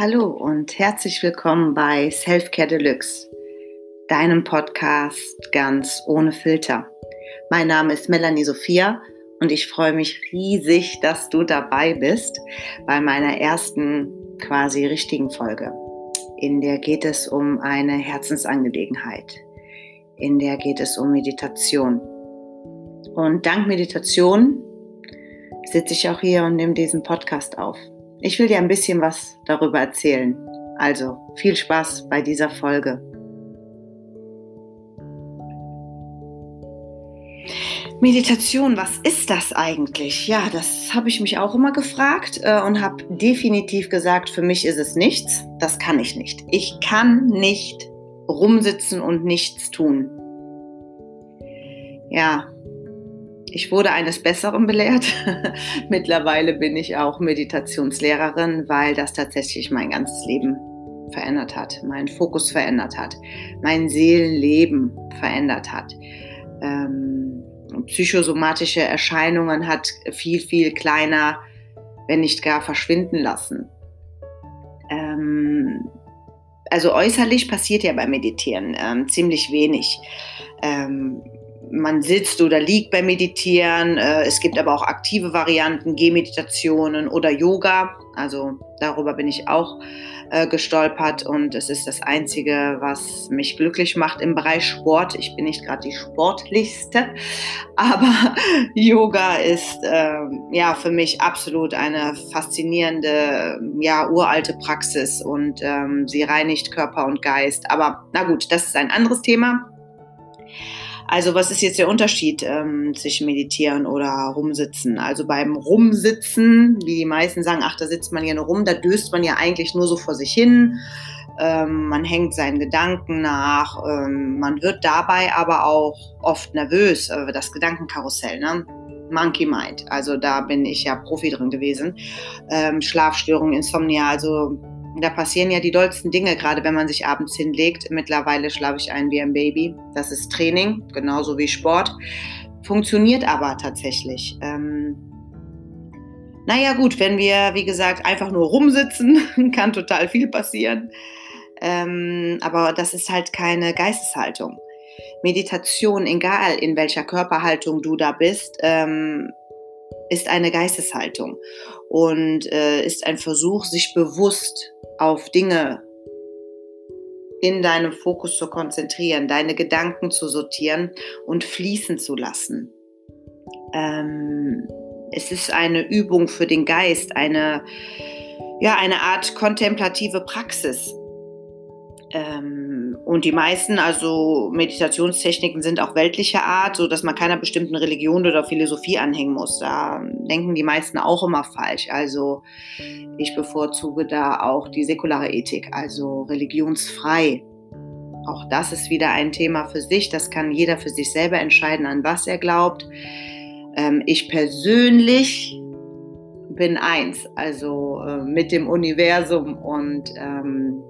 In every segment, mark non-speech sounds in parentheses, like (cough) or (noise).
Hallo und herzlich willkommen bei Selfcare Deluxe, deinem Podcast ganz ohne Filter. Mein Name ist Melanie Sophia und ich freue mich riesig, dass du dabei bist bei meiner ersten quasi richtigen Folge. In der geht es um eine Herzensangelegenheit. In der geht es um Meditation. Und dank Meditation sitze ich auch hier und nehme diesen Podcast auf. Ich will dir ein bisschen was darüber erzählen. Also viel Spaß bei dieser Folge. Meditation, was ist das eigentlich? Ja, das habe ich mich auch immer gefragt äh, und habe definitiv gesagt, für mich ist es nichts. Das kann ich nicht. Ich kann nicht rumsitzen und nichts tun. Ja, ich wurde eines Besseren belehrt. (laughs) Mittlerweile bin ich auch Meditationslehrerin, weil das tatsächlich mein ganzes Leben verändert hat, meinen Fokus verändert hat, mein Seelenleben verändert hat. Ähm, psychosomatische Erscheinungen hat viel, viel kleiner, wenn nicht gar verschwinden lassen. Ähm, also äußerlich passiert ja beim Meditieren ähm, ziemlich wenig. Ähm, man sitzt oder liegt beim Meditieren. Äh, es gibt aber auch aktive Varianten, Gehmeditationen oder Yoga. Also darüber bin ich auch äh, gestolpert und es ist das Einzige, was mich glücklich macht im Bereich Sport. Ich bin nicht gerade die sportlichste, (laughs) aber (laughs) Yoga ist äh, ja für mich absolut eine faszinierende, ja uralte Praxis und ähm, sie reinigt Körper und Geist. Aber na gut, das ist ein anderes Thema. Also was ist jetzt der Unterschied ähm, zwischen Meditieren oder Rumsitzen? Also beim Rumsitzen, wie die meisten sagen, ach, da sitzt man ja nur rum, da döst man ja eigentlich nur so vor sich hin. Ähm, man hängt seinen Gedanken nach. Ähm, man wird dabei aber auch oft nervös, äh, das Gedankenkarussell. Ne? Monkey Mind. Also da bin ich ja Profi drin gewesen. Ähm, Schlafstörungen, Insomnia, also da passieren ja die dollsten Dinge, gerade wenn man sich abends hinlegt. Mittlerweile schlafe ich ein wie ein Baby. Das ist Training, genauso wie Sport. Funktioniert aber tatsächlich. Ähm, naja gut, wenn wir, wie gesagt, einfach nur rumsitzen, (laughs) kann total viel passieren. Ähm, aber das ist halt keine Geisteshaltung. Meditation, egal in welcher Körperhaltung du da bist, ähm, ist eine Geisteshaltung und äh, ist ein Versuch, sich bewusst auf Dinge in deinem Fokus zu konzentrieren, deine Gedanken zu sortieren und fließen zu lassen. Ähm, es ist eine Übung für den Geist, eine, ja, eine Art kontemplative Praxis. Ähm, und die meisten, also Meditationstechniken sind auch weltlicher Art, so dass man keiner bestimmten Religion oder Philosophie anhängen muss. Da denken die meisten auch immer falsch. Also ich bevorzuge da auch die säkulare Ethik, also religionsfrei. Auch das ist wieder ein Thema für sich. Das kann jeder für sich selber entscheiden, an was er glaubt. Ähm, ich persönlich bin eins, also äh, mit dem Universum und ähm,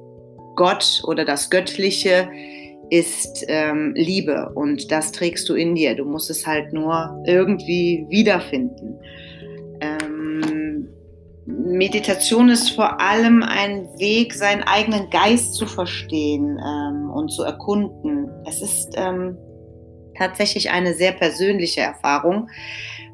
Gott oder das Göttliche ist ähm, Liebe und das trägst du in dir. Du musst es halt nur irgendwie wiederfinden. Ähm, Meditation ist vor allem ein Weg, seinen eigenen Geist zu verstehen ähm, und zu erkunden. Es ist ähm, tatsächlich eine sehr persönliche Erfahrung,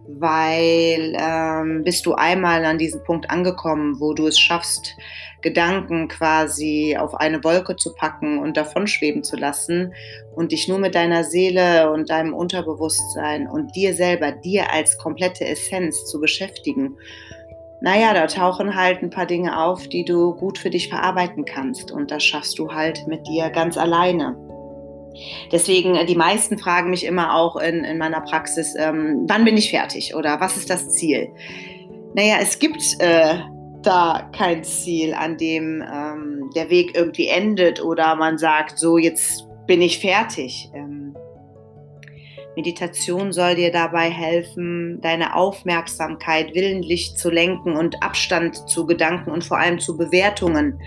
weil ähm, bist du einmal an diesem Punkt angekommen, wo du es schaffst, Gedanken quasi auf eine Wolke zu packen und davon schweben zu lassen und dich nur mit deiner Seele und deinem Unterbewusstsein und dir selber, dir als komplette Essenz zu beschäftigen. Naja, da tauchen halt ein paar Dinge auf, die du gut für dich verarbeiten kannst und das schaffst du halt mit dir ganz alleine. Deswegen, äh, die meisten fragen mich immer auch in, in meiner Praxis, ähm, wann bin ich fertig oder was ist das Ziel? Naja, es gibt äh, da kein Ziel, an dem ähm, der Weg irgendwie endet oder man sagt, so jetzt bin ich fertig. Ähm, Meditation soll dir dabei helfen, deine Aufmerksamkeit willentlich zu lenken und Abstand zu Gedanken und vor allem zu Bewertungen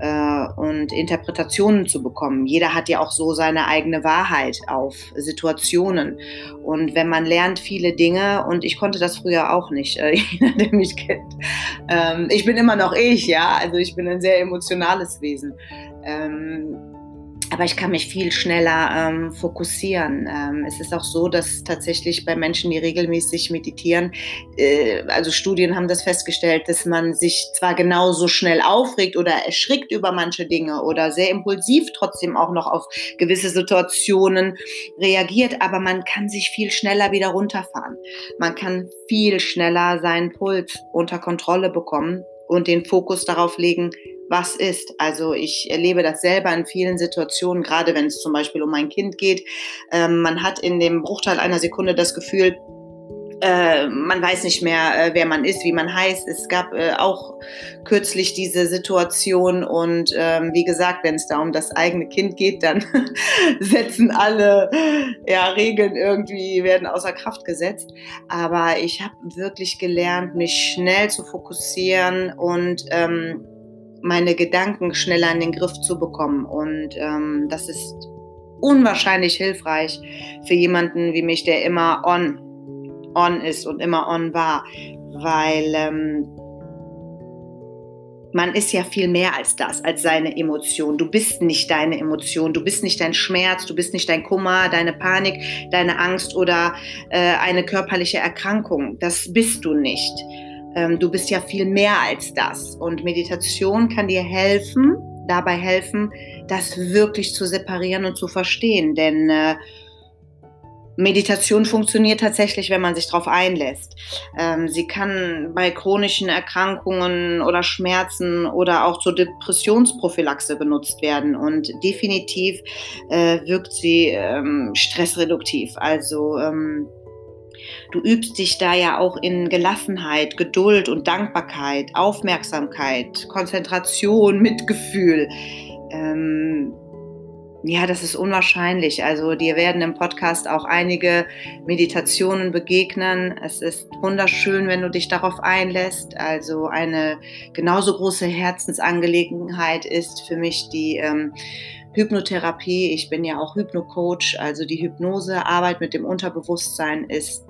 äh, und Interpretationen zu bekommen. Jeder hat ja auch so seine eigene Wahrheit auf Situationen. Und wenn man lernt viele Dinge, und ich konnte das früher auch nicht, äh, (laughs) jeder, der mich kennt, ähm, ich bin immer noch ich, ja, also ich bin ein sehr emotionales Wesen. Ähm, aber ich kann mich viel schneller ähm, fokussieren. Ähm, es ist auch so, dass tatsächlich bei Menschen, die regelmäßig meditieren, äh, also Studien haben das festgestellt, dass man sich zwar genauso schnell aufregt oder erschrickt über manche Dinge oder sehr impulsiv trotzdem auch noch auf gewisse Situationen reagiert, aber man kann sich viel schneller wieder runterfahren. Man kann viel schneller seinen Puls unter Kontrolle bekommen und den Fokus darauf legen, was ist. Also ich erlebe das selber in vielen Situationen, gerade wenn es zum Beispiel um ein Kind geht. Ähm, man hat in dem Bruchteil einer Sekunde das Gefühl, äh, man weiß nicht mehr, äh, wer man ist, wie man heißt. Es gab äh, auch kürzlich diese Situation und ähm, wie gesagt, wenn es da um das eigene Kind geht, dann (laughs) setzen alle ja, Regeln irgendwie, werden außer Kraft gesetzt. Aber ich habe wirklich gelernt, mich schnell zu fokussieren und ähm, meine Gedanken schneller in den Griff zu bekommen. Und ähm, das ist unwahrscheinlich hilfreich für jemanden wie mich, der immer on, on ist und immer on war, weil ähm, man ist ja viel mehr als das, als seine Emotion. Du bist nicht deine Emotion, du bist nicht dein Schmerz, du bist nicht dein Kummer, deine Panik, deine Angst oder äh, eine körperliche Erkrankung. Das bist du nicht du bist ja viel mehr als das. Und Meditation kann dir helfen, dabei helfen, das wirklich zu separieren und zu verstehen. Denn äh, Meditation funktioniert tatsächlich, wenn man sich darauf einlässt. Ähm, sie kann bei chronischen Erkrankungen oder Schmerzen oder auch zur Depressionsprophylaxe benutzt werden und definitiv äh, wirkt sie ähm, stressreduktiv. Also ähm, Du übst dich da ja auch in Gelassenheit, Geduld und Dankbarkeit, Aufmerksamkeit, Konzentration, Mitgefühl. Ähm, ja, das ist unwahrscheinlich. Also dir werden im Podcast auch einige Meditationen begegnen. Es ist wunderschön, wenn du dich darauf einlässt. Also eine genauso große Herzensangelegenheit ist für mich die ähm, Hypnotherapie. Ich bin ja auch Hypnocoach. Also die Hypnose, Arbeit mit dem Unterbewusstsein ist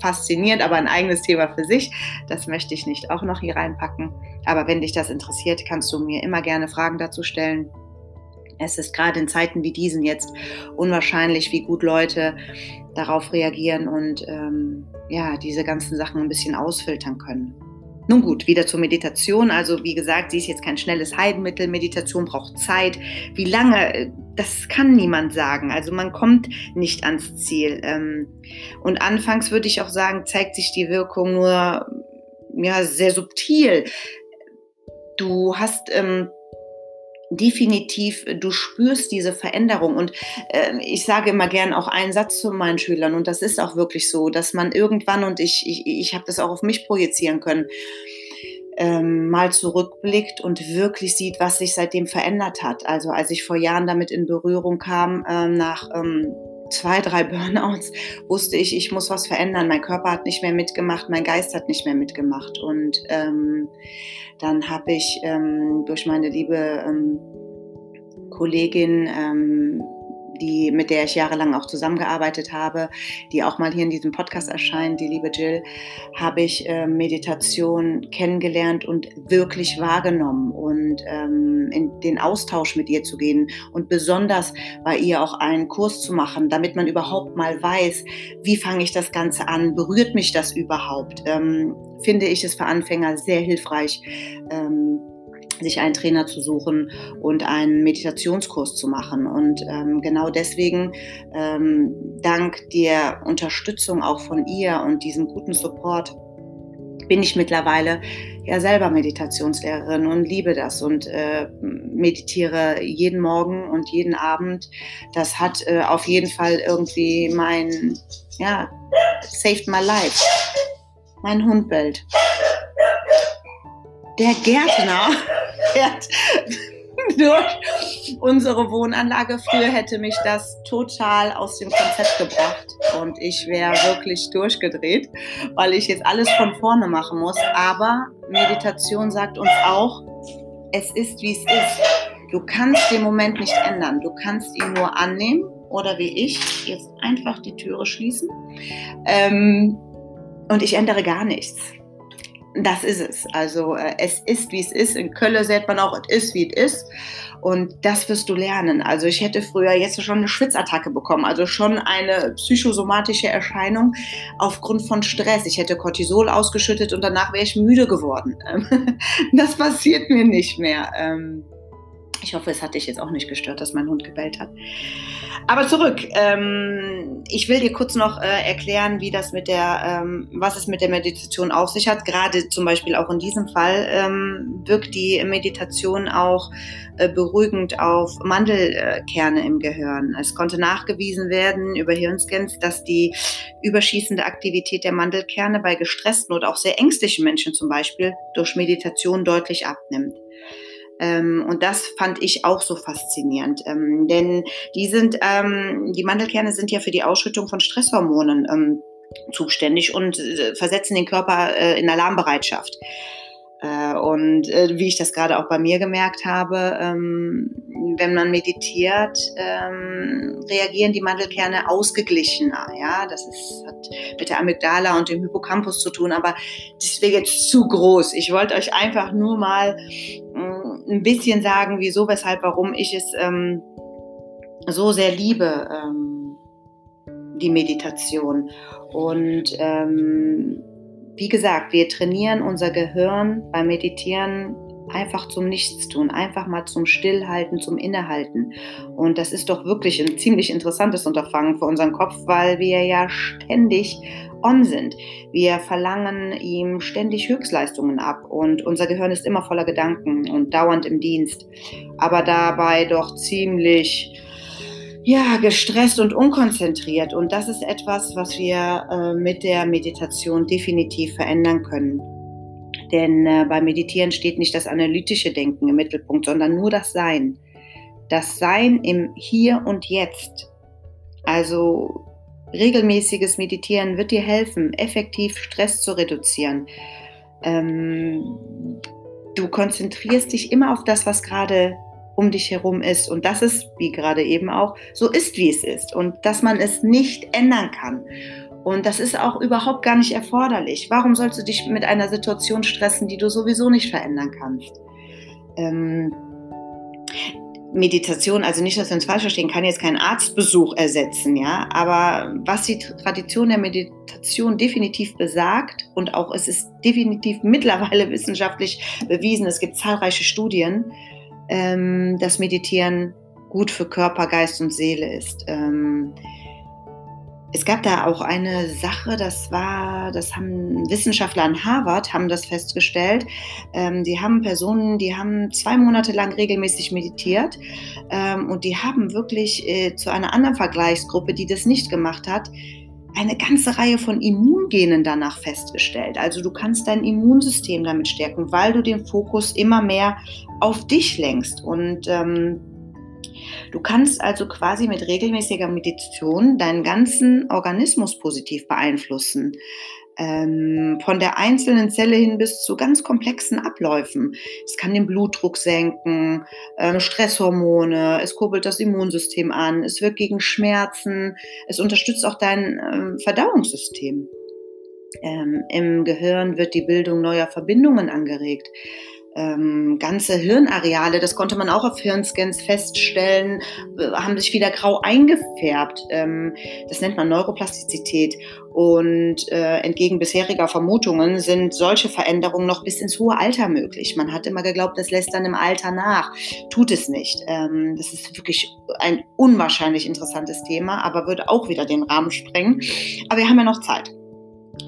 faszinierend, aber ein eigenes Thema für sich. Das möchte ich nicht auch noch hier reinpacken. Aber wenn dich das interessiert, kannst du mir immer gerne Fragen dazu stellen. Es ist gerade in Zeiten wie diesen jetzt unwahrscheinlich, wie gut Leute darauf reagieren und ähm, ja, diese ganzen Sachen ein bisschen ausfiltern können. Nun gut, wieder zur Meditation. Also wie gesagt, sie ist jetzt kein schnelles Heilmittel. Meditation braucht Zeit. Wie lange, das kann niemand sagen. Also man kommt nicht ans Ziel. Ähm, und anfangs würde ich auch sagen, zeigt sich die Wirkung nur ja, sehr subtil. Du hast ähm, definitiv, du spürst diese Veränderung. Und äh, ich sage immer gern auch einen Satz zu meinen Schülern, und das ist auch wirklich so, dass man irgendwann, und ich, ich, ich habe das auch auf mich projizieren können, ähm, mal zurückblickt und wirklich sieht, was sich seitdem verändert hat. Also als ich vor Jahren damit in Berührung kam, ähm, nach ähm, zwei, drei Burnouts, wusste ich, ich muss was verändern. Mein Körper hat nicht mehr mitgemacht, mein Geist hat nicht mehr mitgemacht. Und ähm, dann habe ich ähm, durch meine liebe ähm, Kollegin ähm, die, mit der ich jahrelang auch zusammengearbeitet habe, die auch mal hier in diesem Podcast erscheint, die liebe Jill, habe ich äh, Meditation kennengelernt und wirklich wahrgenommen und ähm, in den Austausch mit ihr zu gehen und besonders bei ihr auch einen Kurs zu machen, damit man überhaupt mal weiß, wie fange ich das Ganze an, berührt mich das überhaupt, ähm, finde ich es für Anfänger sehr hilfreich. Ähm, sich einen Trainer zu suchen und einen Meditationskurs zu machen. Und ähm, genau deswegen, ähm, dank der Unterstützung auch von ihr und diesem guten Support, bin ich mittlerweile ja selber Meditationslehrerin und liebe das und äh, meditiere jeden Morgen und jeden Abend. Das hat äh, auf jeden Fall irgendwie mein, ja, saved my life. Mein Hund bellt. Der Gärtner fährt (laughs) durch unsere Wohnanlage. Früher hätte mich das total aus dem Konzept gebracht und ich wäre wirklich durchgedreht, weil ich jetzt alles von vorne machen muss. Aber Meditation sagt uns auch, es ist, wie es ist. Du kannst den Moment nicht ändern. Du kannst ihn nur annehmen oder wie ich jetzt einfach die Türe schließen. Ähm, und ich ändere gar nichts. Das ist es. Also äh, es ist, wie es ist. In Köln sagt man auch, es ist, wie es ist. Und das wirst du lernen. Also ich hätte früher jetzt schon eine Schwitzattacke bekommen, also schon eine psychosomatische Erscheinung aufgrund von Stress. Ich hätte Cortisol ausgeschüttet und danach wäre ich müde geworden. (laughs) Das passiert mir nicht mehr. Ähm, ich hoffe, es hat dich jetzt auch nicht gestört, dass mein Hund gebellt hat. Aber zurück. Ähm, ich will dir kurz noch äh, erklären, wie das mit der, ähm, was es mit der Meditation auf sich hat. Gerade zum Beispiel auch in diesem Fall ähm, wirkt die Meditation auch äh, beruhigend auf Mandelkerne im Gehirn. Es konnte nachgewiesen werden über Hirnscans, dass die überschießende Aktivität der Mandelkerne bei gestressten oder auch sehr ängstlichen Menschen zum Beispiel durch Meditation deutlich abnimmt. Ähm, und das fand ich auch so faszinierend, ähm, denn die sind, ähm, die Mandelkerne sind ja für die Ausschüttung von Stresshormonen zuständig und äh, versetzen den Körper äh, in Alarmbereitschaft. Äh, und wie ich das gerade auch bei mir gemerkt habe, wenn man meditiert, reagieren die Mandelkerne ausgeglichener. Ja, das ist, hat mit der Amygdala und dem Hippocampus zu tun, aber das wäre jetzt zu groß. Ich wollte euch einfach nur mal äh, ein bisschen sagen, wieso, weshalb, warum ich es ähm, so sehr liebe, ähm, die Meditation. Und ähm, wie gesagt, wir trainieren unser Gehirn beim Meditieren einfach zum Nichtstun, einfach mal zum Stillhalten, zum Innehalten. Und das ist doch wirklich ein ziemlich interessantes Unterfangen für unseren Kopf, weil wir ja ständig on sind. Wir verlangen ihm ständig Höchstleistungen ab und unser Gehirn ist immer voller Gedanken und dauernd im Dienst, aber dabei doch ziemlich ja, gestresst und unkonzentriert. Und das ist etwas, was wir äh, mit der Meditation definitiv verändern können. Denn äh, beim Meditieren steht nicht das analytische Denken im Mittelpunkt, sondern nur das Sein. Das Sein im Hier und Jetzt. Also regelmäßiges Meditieren wird dir helfen, effektiv Stress zu reduzieren. Ähm, du konzentrierst dich immer auf das, was gerade um dich herum ist. Und das ist, wie gerade eben auch, so ist, wie es ist. Und dass man es nicht ändern kann. Und das ist auch überhaupt gar nicht erforderlich. Warum sollst du dich mit einer Situation stressen, die du sowieso nicht verändern kannst? Ähm, Meditation, also nicht, dass wir uns falsch verstehen, kann jetzt keinen Arztbesuch ersetzen, ja. Aber was die Tradition der Meditation definitiv besagt und auch es ist definitiv (laughs) mittlerweile wissenschaftlich bewiesen, es gibt zahlreiche Studien, ähm, dass Meditieren gut für Körper, Geist und Seele ist. Ähm, es gab da auch eine Sache, das war, das haben Wissenschaftler an Harvard haben das festgestellt. Ähm, die haben Personen, die haben zwei Monate lang regelmäßig meditiert ähm, und die haben wirklich äh, zu einer anderen Vergleichsgruppe, die das nicht gemacht hat, eine ganze Reihe von Immungenen danach festgestellt. Also du kannst dein Immunsystem damit stärken, weil du den Fokus immer mehr auf dich lenkst. Und ähm, du kannst also quasi mit regelmäßiger Meditation deinen ganzen Organismus positiv beeinflussen ähm, von der einzelnen Zelle hin bis zu ganz komplexen Abläufen. Es kann den Blutdruck senken, ähm, Stresshormone, es kurbelt das Immunsystem an, es wirkt gegen Schmerzen, es unterstützt auch dein ähm, Verdauungssystem. Ähm, Im Gehirn wird die Bildung neuer Verbindungen angeregt ähm, ganze Hirnareale, das konnte man auch auf Hirnscans feststellen, äh, haben sich wieder grau eingefärbt. Ähm, das nennt man Neuroplastizität. Und äh, entgegen bisheriger Vermutungen sind solche Veränderungen noch bis ins hohe Alter möglich. Man hat immer geglaubt, das lässt dann im Alter nach. Tut es nicht. Ähm, das ist wirklich ein unwahrscheinlich interessantes Thema, aber würde auch wieder den Rahmen sprengen. Aber wir haben ja noch Zeit.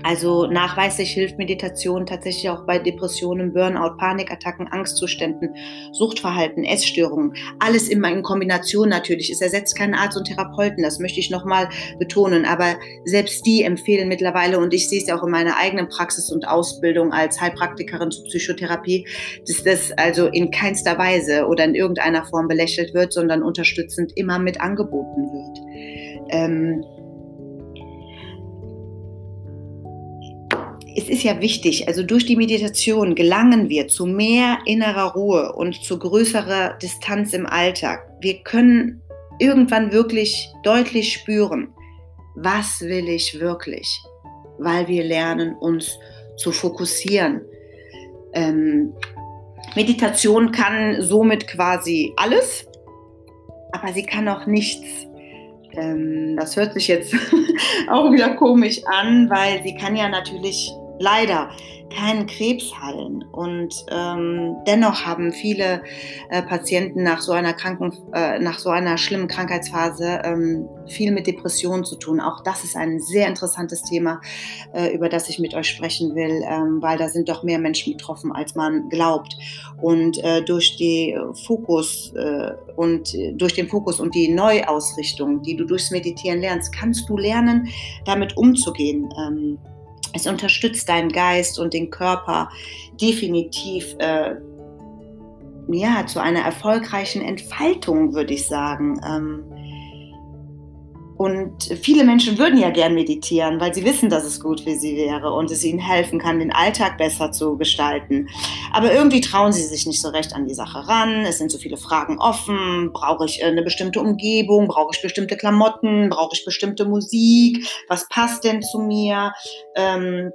Also nachweislich hilft Meditation tatsächlich auch bei Depressionen, Burnout, Panikattacken, Angstzuständen, Suchtverhalten, Essstörungen. Alles immer in Kombination natürlich. Es ersetzt keinen Arzt und Therapeuten, das möchte ich nochmal betonen. Aber selbst die empfehlen mittlerweile, und ich sehe es ja auch in meiner eigenen Praxis und Ausbildung als Heilpraktikerin zur Psychotherapie, dass das also in keinster Weise oder in irgendeiner Form belächelt wird, sondern unterstützend immer mit angeboten wird. Ähm, es ist ja wichtig, also durch die Meditation gelangen wir zu mehr innerer Ruhe und zu größerer Distanz im Alltag. Wir können irgendwann wirklich deutlich spüren, was will ich wirklich, weil wir lernen, uns zu fokussieren. Ähm, Meditation kann somit quasi alles, aber sie kann auch nichts. Ähm, das hört sich jetzt (laughs) auch wieder komisch an, weil sie kann ja natürlich leider keinen Krebs heilen. Und ähm, dennoch haben viele äh, Patienten nach so einer Kranken, äh, nach so einer schlimmen Krankheitsphase ähm, viel mit Depressionen zu tun. Auch das ist ein sehr interessantes Thema, äh, über das ich mit euch sprechen will, ähm, weil da sind doch mehr Menschen betroffen, als man glaubt. Und äh, durch die Fokus äh, und durch den Fokus und die Neuausrichtung, die du durchs Meditieren lernst, kannst du lernen, damit umzugehen. Es unterstützt deinen Geist und den Körper definitiv äh, ja, zu einer erfolgreichen Entfaltung, würde ich sagen. Ähm, und viele Menschen würden ja gern meditieren, weil sie wissen, dass es gut für sie wäre und es ihnen helfen kann, den Alltag besser zu gestalten. Aber irgendwie trauen sie sich nicht so recht an die Sache ran. Es sind so viele Fragen offen. Brauche ich eine bestimmte Umgebung? Brauche ich bestimmte Klamotten? Brauche ich bestimmte Musik? Was passt denn zu mir? Ähm,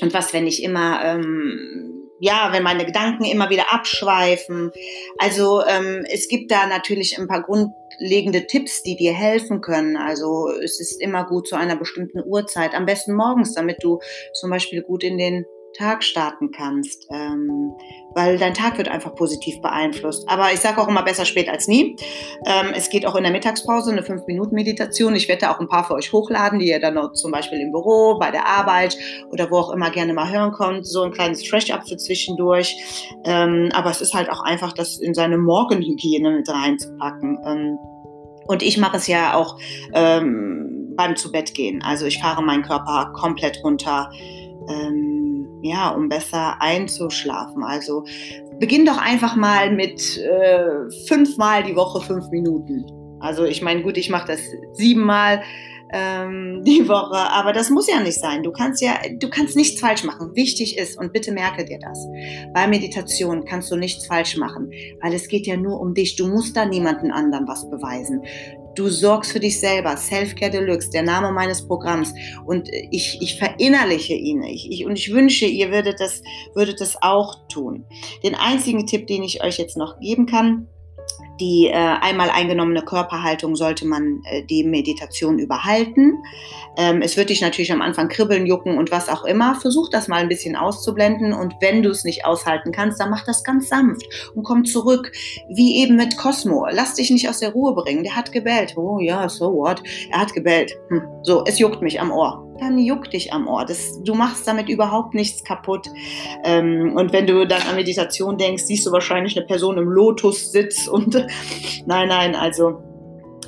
und was, wenn ich immer ähm, ja, wenn meine Gedanken immer wieder abschweifen. Also ähm, es gibt da natürlich ein paar grundlegende Tipps, die dir helfen können. Also es ist immer gut zu einer bestimmten Uhrzeit, am besten morgens, damit du zum Beispiel gut in den Tag starten kannst, ähm, weil dein Tag wird einfach positiv beeinflusst. Aber ich sage auch immer besser spät als nie. Ähm, es geht auch in der Mittagspause eine 5-Minuten-Meditation. Ich werde da auch ein paar für euch hochladen, die ihr dann noch zum Beispiel im Büro, bei der Arbeit oder wo auch immer gerne mal hören könnt. So ein kleines Fresh-Up für zwischendurch. Ähm, aber es ist halt auch einfach, das in seine Morgenhygiene mit reinzupacken. Ähm, und ich mache es ja auch ähm, beim Zubettgehen. Also ich fahre meinen Körper komplett runter. Ähm, ja, um besser einzuschlafen. Also beginn doch einfach mal mit äh, fünfmal die Woche fünf Minuten. Also ich meine, gut, ich mache das siebenmal ähm, (laughs) die Woche, aber das muss ja nicht sein. Du kannst ja, du kannst nichts falsch machen. Wichtig ist und bitte merke dir das: Bei Meditation kannst du nichts falsch machen, weil es geht ja nur um dich. Du musst da niemanden anderen was beweisen. Du sorgst für dich selber. Self-Care Deluxe, der Name meines Programms. Und ich, ich verinnerliche ihn. Ich, ich, und ich wünsche, ihr würdet das, würdet das auch tun. Den einzigen Tipp, den ich euch jetzt noch geben kann, die äh, einmal eingenommene Körperhaltung sollte man äh, die Meditation überhalten. Ähm, es wird dich natürlich am Anfang kribbeln, jucken und was auch immer. Versuch das mal ein bisschen auszublenden und wenn du es nicht aushalten kannst, dann mach das ganz sanft und komm zurück, wie eben mit Cosmo. Lass dich nicht aus der Ruhe bringen. Der hat gebellt. Oh ja, so what? Er hat gebellt. Hm. So, es juckt mich am Ohr dann juckt dich am Ohr. Das, du machst damit überhaupt nichts kaputt. Ähm, und wenn du dann an Meditation denkst, siehst du wahrscheinlich eine Person im Lotussitz und (laughs) nein, nein, also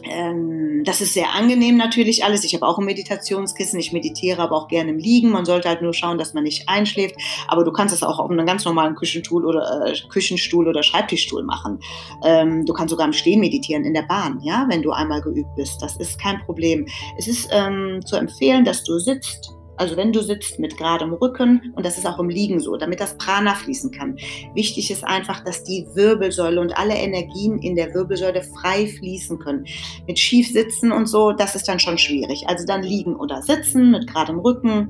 ähm, das ist sehr angenehm natürlich alles. Ich habe auch ein Meditationskissen. Ich meditiere aber auch gerne im Liegen. Man sollte halt nur schauen, dass man nicht einschläft. Aber du kannst es auch auf einem ganz normalen Küchenstuhl oder äh, Küchenstuhl oder Schreibtischstuhl machen. Ähm, du kannst sogar im Stehen meditieren in der Bahn, ja, wenn du einmal geübt bist. Das ist kein Problem. Es ist ähm, zu empfehlen, dass du sitzt also wenn du sitzt mit geradem Rücken und das ist auch im Liegen so, damit das Prana fließen kann. Wichtig ist einfach, dass die Wirbelsäule und alle Energien in der Wirbelsäule frei fließen können. Mit schief sitzen und so, das ist dann schon schwierig. Also dann liegen oder sitzen mit geradem Rücken.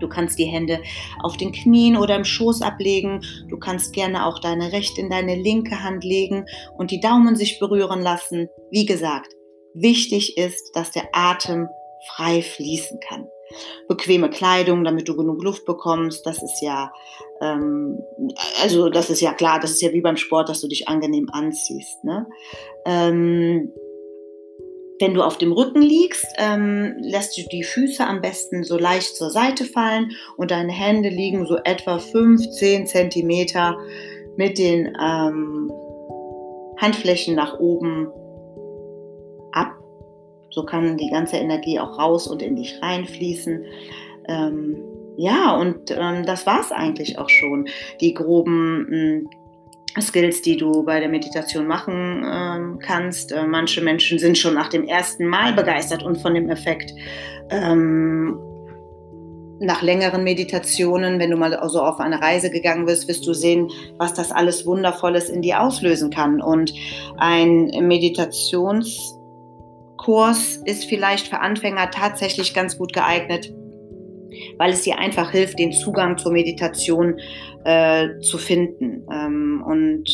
Du kannst die Hände auf den Knien oder im Schoß ablegen. Du kannst gerne auch deine rechte in deine linke Hand legen und die Daumen sich berühren lassen. Wie gesagt, wichtig ist, dass der Atem frei fließen kann bequeme Kleidung, damit du genug Luft bekommst. Das ist ja, ähm, also das ist ja klar, das ist ja wie beim Sport, dass du dich angenehm anziehst. Ne? Ähm, wenn du auf dem Rücken liegst, ähm, lässt du die Füße am besten so leicht zur Seite fallen und deine Hände liegen so etwa 15 Zentimeter mit den ähm, Handflächen nach oben ab so kann die ganze Energie auch raus und in dich reinfließen. Ähm, ja, und ähm, das war es eigentlich auch schon. Die groben mh, hm, Skills, die du bei der Meditation machen ähm, kannst. Äh, manche Menschen sind schon nach dem ersten Mal begeistert und von dem Effekt. Ähm, nach längeren Meditationen, wenn du mal so auf eine Reise gegangen bist, wirst du sehen, was das alles Wundervolles in dir auslösen kann. Und ein Meditationskurs ist vielleicht für Anfänger tatsächlich ganz gut geeignet, weil es dir einfach hilft, den Zugang zur Meditation äh, zu finden. Ähm, und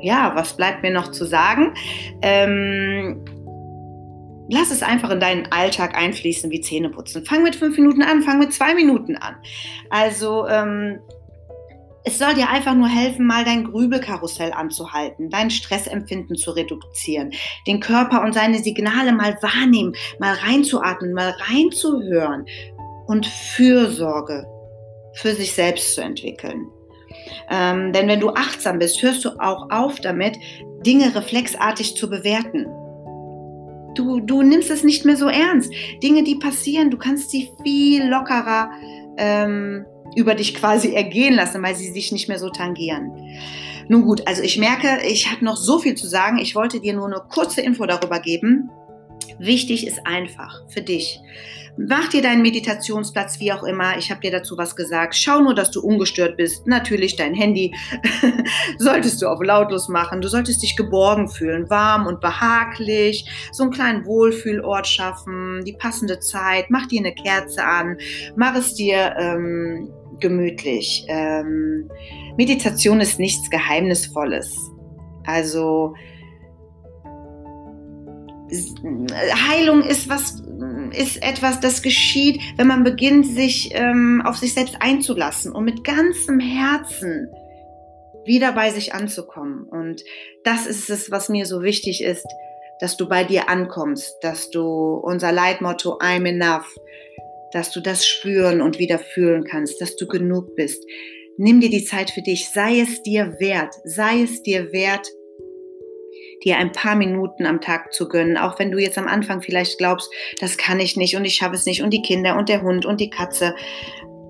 ja, was bleibt mir noch zu sagen? Ähm, lass es einfach in deinen Alltag einfließen wie Zähneputzen. Fang mit fünf Minuten an, fang mit zwei Minuten an. Also ähm, es soll dir einfach nur helfen, mal dein Grübelkarussell anzuhalten, dein Stressempfinden zu reduzieren, den Körper und seine Signale mal wahrnehmen, mal reinzuatmen, mal reinzuhören und Fürsorge für sich selbst zu entwickeln. Ähm, denn wenn du achtsam bist, hörst du auch auf damit, Dinge reflexartig zu bewerten. Du, du nimmst es nicht mehr so ernst. Dinge, die passieren, du kannst sie viel lockerer ähm, über dich quasi ergehen lassen, weil sie sich nicht mehr so tangieren. Nun gut, also ich merke, ich habe noch so viel zu sagen. Ich wollte dir nur eine kurze Info darüber geben. Wichtig ist einfach für dich. Mach dir deinen Meditationsplatz, wie auch immer. Ich habe dir dazu was gesagt. Schau nur, dass du ungestört bist. Natürlich dein Handy (laughs) solltest du auf lautlos machen. Du solltest dich geborgen fühlen, warm und behaglich. So einen kleinen Wohlfühlort schaffen, die passende Zeit. Mach dir eine Kerze an. Mach es dir ähm, gemütlich. Ähm, Meditation ist nichts Geheimnisvolles. Also Heilung ist was, ist etwas, das geschieht, wenn man beginnt, sich ähm, auf sich selbst einzulassen und mit ganzem Herzen wieder bei sich anzukommen. Und das ist es, was mir so wichtig ist, dass du bei dir ankommst, dass du unser Leitmotto I'm enough, dass du das spüren und wieder fühlen kannst, dass du genug bist. Nimm dir die Zeit für dich, sei es dir wert, sei es dir wert, dir ein paar Minuten am Tag zu gönnen, auch wenn du jetzt am Anfang vielleicht glaubst, das kann ich nicht und ich schaffe es nicht und die Kinder und der Hund und die Katze.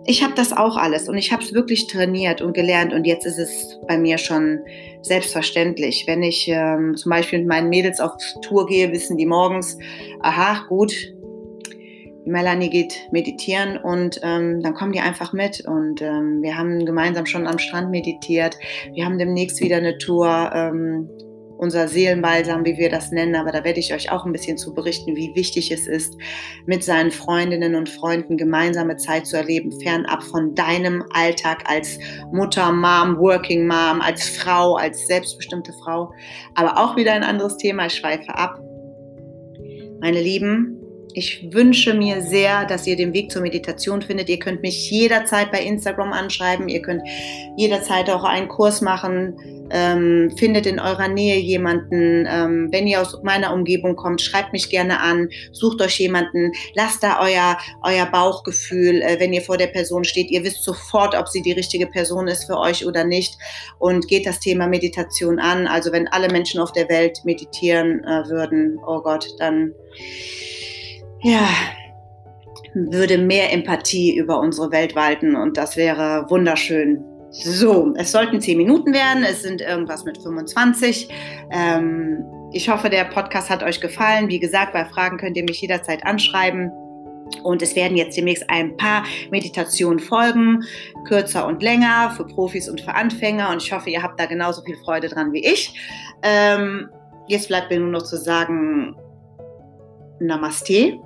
Ich habe das auch alles und ich habe es wirklich trainiert und gelernt und jetzt ist es bei mir schon selbstverständlich. Wenn ich ähm, zum Beispiel mit meinen Mädels auf Tour gehe, wissen die morgens, aha, gut, Melanie geht meditieren und ähm, dann kommen die einfach mit und ähm, wir haben gemeinsam schon am Strand meditiert. Wir haben demnächst wieder eine Tour ähm, unser Seelenbalsam, wie wir das nennen. Aber da werde ich euch auch ein bisschen zu berichten, wie wichtig es ist, mit seinen Freundinnen und Freunden gemeinsame Zeit zu erleben, fernab von deinem Alltag als Mutter, Mom, Working Mom, als Frau, als selbstbestimmte Frau. Aber auch wieder ein anderes Thema, ich schweife ab. Meine Lieben, ich wünsche mir sehr, dass ihr den Weg zur Meditation findet. Ihr könnt mich jederzeit bei Instagram anschreiben. Ihr könnt jederzeit auch einen Kurs machen. Ähm, findet in eurer Nähe jemanden. Ähm, wenn ihr aus meiner Umgebung kommt, schreibt mich gerne an. Sucht euch jemanden. Lasst da euer, euer Bauchgefühl, äh, wenn ihr vor der Person steht. Ihr wisst sofort, ob sie die richtige Person ist für euch oder nicht. Und geht das Thema Meditation an. Also wenn alle Menschen auf der Welt meditieren äh, würden, oh Gott, dann ja, würde mehr Empathie über unsere Welt walten und das wäre wunderschön. So, es sollten zehn Minuten werden, es sind irgendwas mit 25. Ähm, ich hoffe, der Podcast hat euch gefallen. Wie gesagt, bei Fragen könnt ihr mich jederzeit anschreiben. Und es werden jetzt demnächst ein paar Meditationen folgen, kürzer und länger, für Profis und für Anfänger. Und ich hoffe, ihr habt da genauso viel Freude dran wie ich. Ähm, jetzt bleibt mir nur noch zu sagen, Namaste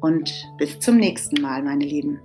und bis zum nächsten Mal, meine Lieben.